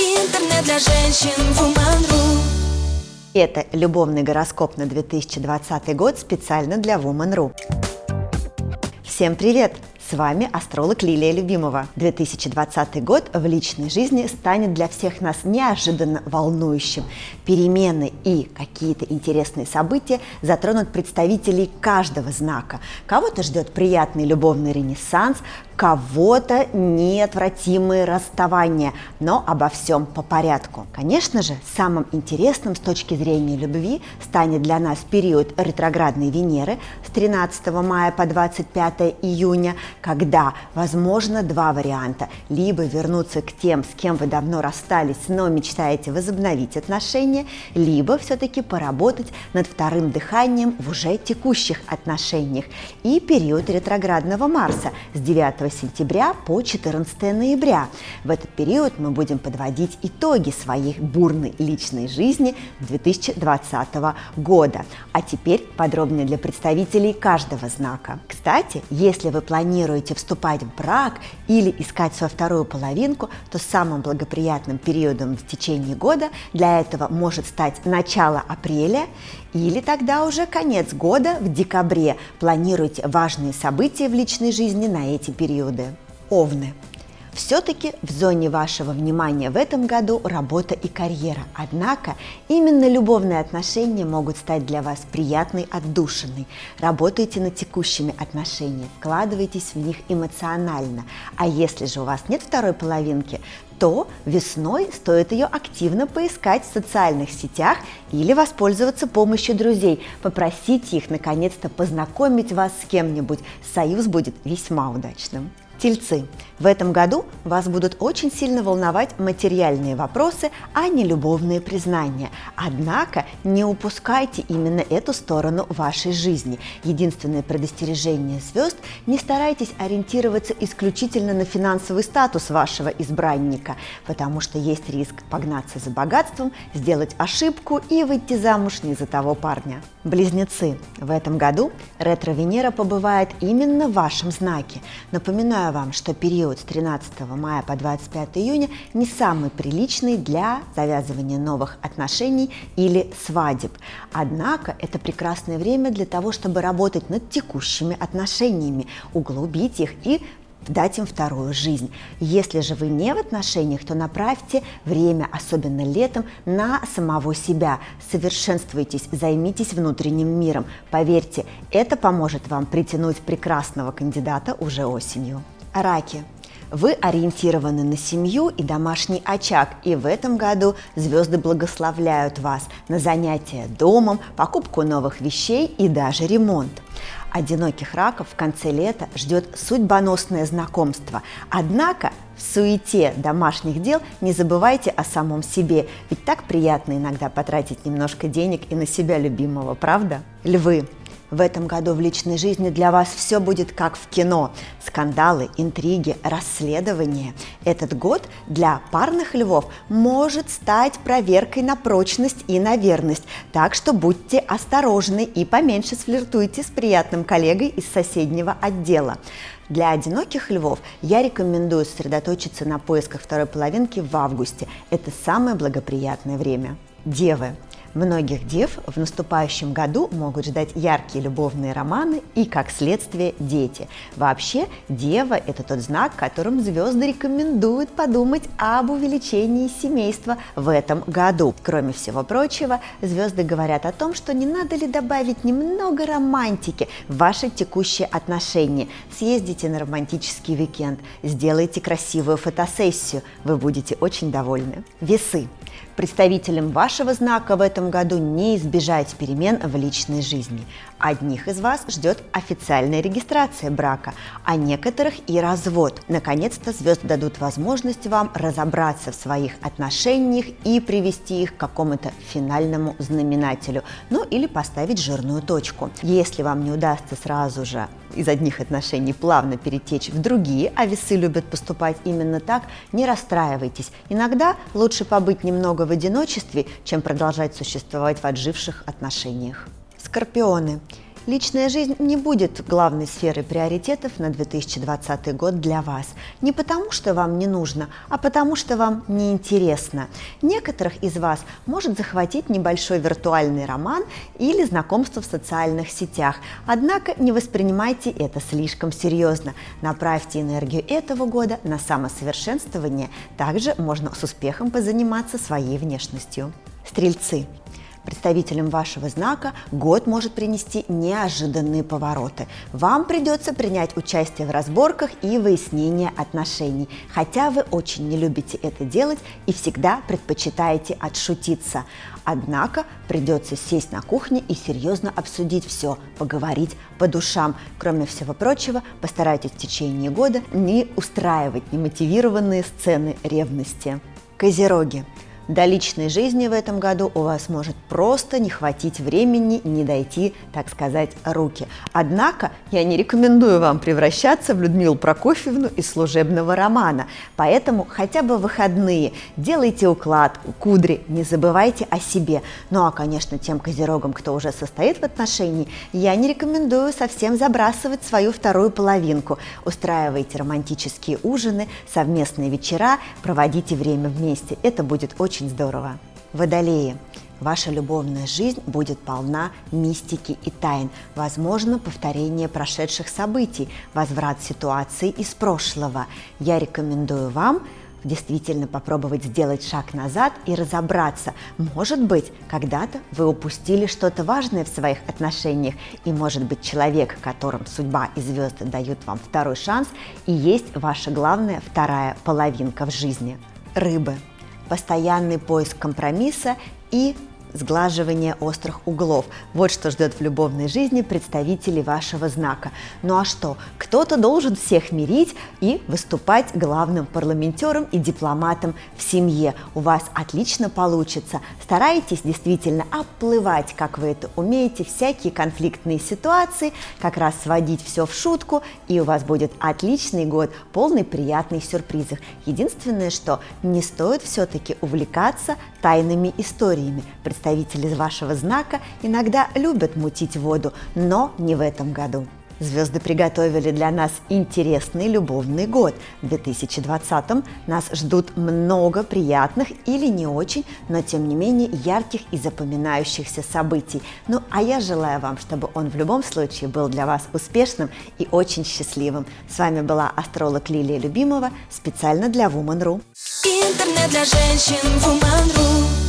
Интернет для женщин Woman.ru Это любовный гороскоп на 2020 год специально для Woman.ru. Всем привет! С вами астролог Лилия Любимова. 2020 год в личной жизни станет для всех нас неожиданно волнующим. Перемены и какие-то интересные события затронут представителей каждого знака. Кого-то ждет приятный любовный ренессанс, кого-то неотвратимые расставания, но обо всем по порядку. Конечно же, самым интересным с точки зрения любви станет для нас период ретроградной Венеры с 13 мая по 25 июня, когда возможно два варианта. Либо вернуться к тем, с кем вы давно расстались, но мечтаете возобновить отношения, либо все-таки поработать над вторым дыханием в уже текущих отношениях. И период ретроградного Марса с 9 сентября по 14 ноября. В этот период мы будем подводить итоги своей бурной личной жизни 2020 года. А теперь подробнее для представителей каждого знака. Кстати, если вы планируете вступать в брак или искать свою вторую половинку, то самым благоприятным периодом в течение года для этого может стать начало апреля или тогда уже конец года в декабре. Планируйте важные события в личной жизни на эти периоды. Овны. Все-таки в зоне вашего внимания в этом году работа и карьера. Однако именно любовные отношения могут стать для вас приятной отдушиной. Работайте над текущими отношениями, вкладывайтесь в них эмоционально. А если же у вас нет второй половинки, то весной стоит ее активно поискать в социальных сетях или воспользоваться помощью друзей. Попросите их наконец-то познакомить вас с кем-нибудь. Союз будет весьма удачным. Тельцы, в этом году вас будут очень сильно волновать материальные вопросы, а не любовные признания. Однако не упускайте именно эту сторону вашей жизни. Единственное предостережение звезд – не старайтесь ориентироваться исключительно на финансовый статус вашего избранника, потому что есть риск погнаться за богатством, сделать ошибку и выйти замуж не за того парня. Близнецы, в этом году ретро-Венера побывает именно в вашем знаке. Напоминаю Напоминаю вам, что период с 13 мая по 25 июня не самый приличный для завязывания новых отношений или свадеб. Однако это прекрасное время для того, чтобы работать над текущими отношениями, углубить их и дать им вторую жизнь. Если же вы не в отношениях, то направьте время, особенно летом, на самого себя. Совершенствуйтесь, займитесь внутренним миром. Поверьте, это поможет вам притянуть прекрасного кандидата уже осенью. Раки. Вы ориентированы на семью и домашний очаг, и в этом году звезды благословляют вас на занятия домом, покупку новых вещей и даже ремонт. Одиноких раков в конце лета ждет судьбоносное знакомство. Однако в суете домашних дел не забывайте о самом себе, ведь так приятно иногда потратить немножко денег и на себя любимого, правда? Львы, в этом году в личной жизни для вас все будет как в кино. Скандалы, интриги, расследования. Этот год для парных львов может стать проверкой на прочность и на верность. Так что будьте осторожны и поменьше сфлиртуйте с приятным коллегой из соседнего отдела. Для одиноких львов я рекомендую сосредоточиться на поисках второй половинки в августе. Это самое благоприятное время. Девы. Многих дев в наступающем году могут ждать яркие любовные романы и, как следствие, дети. Вообще, дева – это тот знак, которым звезды рекомендуют подумать об увеличении семейства в этом году. Кроме всего прочего, звезды говорят о том, что не надо ли добавить немного романтики в ваши текущие отношения. Съездите на романтический уикенд, сделайте красивую фотосессию, вы будете очень довольны. Весы. Представителям вашего знака в этом году не избежать перемен в личной жизни. Одних из вас ждет официальная регистрация брака, а некоторых и развод. Наконец-то звезды дадут возможность вам разобраться в своих отношениях и привести их к какому-то финальному знаменателю, ну или поставить жирную точку. Если вам не удастся сразу же из одних отношений плавно перетечь в другие, а весы любят поступать именно так, не расстраивайтесь. Иногда лучше побыть немного в одиночестве, чем продолжать существовать в отживших отношениях. Скорпионы. Личная жизнь не будет главной сферой приоритетов на 2020 год для вас. Не потому, что вам не нужно, а потому, что вам не интересно. Некоторых из вас может захватить небольшой виртуальный роман или знакомство в социальных сетях. Однако не воспринимайте это слишком серьезно. Направьте энергию этого года на самосовершенствование. Также можно с успехом позаниматься своей внешностью. Стрельцы. Представителям вашего знака год может принести неожиданные повороты. Вам придется принять участие в разборках и выяснении отношений, хотя вы очень не любите это делать и всегда предпочитаете отшутиться. Однако придется сесть на кухне и серьезно обсудить все, поговорить по душам. Кроме всего прочего, постарайтесь в течение года не устраивать немотивированные сцены ревности. Козероги. До личной жизни в этом году у вас может просто не хватить времени, не дойти, так сказать, руки. Однако я не рекомендую вам превращаться в Людмилу Прокофьевну из служебного романа. Поэтому хотя бы выходные делайте укладку, кудри, не забывайте о себе. Ну а, конечно, тем козерогам, кто уже состоит в отношении, я не рекомендую совсем забрасывать свою вторую половинку. Устраивайте романтические ужины, совместные вечера, проводите время вместе. Это будет очень очень здорово. Водолеи. Ваша любовная жизнь будет полна мистики и тайн. Возможно, повторение прошедших событий, возврат ситуации из прошлого. Я рекомендую вам действительно попробовать сделать шаг назад и разобраться. Может быть, когда-то вы упустили что-то важное в своих отношениях, и может быть человек, которым судьба и звезды дают вам второй шанс, и есть ваша главная вторая половинка в жизни. Рыбы постоянный поиск компромисса и сглаживание острых углов. Вот что ждет в любовной жизни представителей вашего знака. Ну а что? Кто-то должен всех мирить и выступать главным парламентером и дипломатом в семье. У вас отлично получится. Старайтесь действительно оплывать, как вы это умеете, всякие конфликтные ситуации, как раз сводить все в шутку, и у вас будет отличный год, полный приятных сюрпризов. Единственное, что не стоит все-таки увлекаться тайными историями представители вашего знака иногда любят мутить воду, но не в этом году. Звезды приготовили для нас интересный любовный год. В 2020 нас ждут много приятных или не очень, но тем не менее ярких и запоминающихся событий. Ну а я желаю вам, чтобы он в любом случае был для вас успешным и очень счастливым. С вами была астролог Лилия Любимова специально для Woman.ru. Интернет для женщин Woman.ru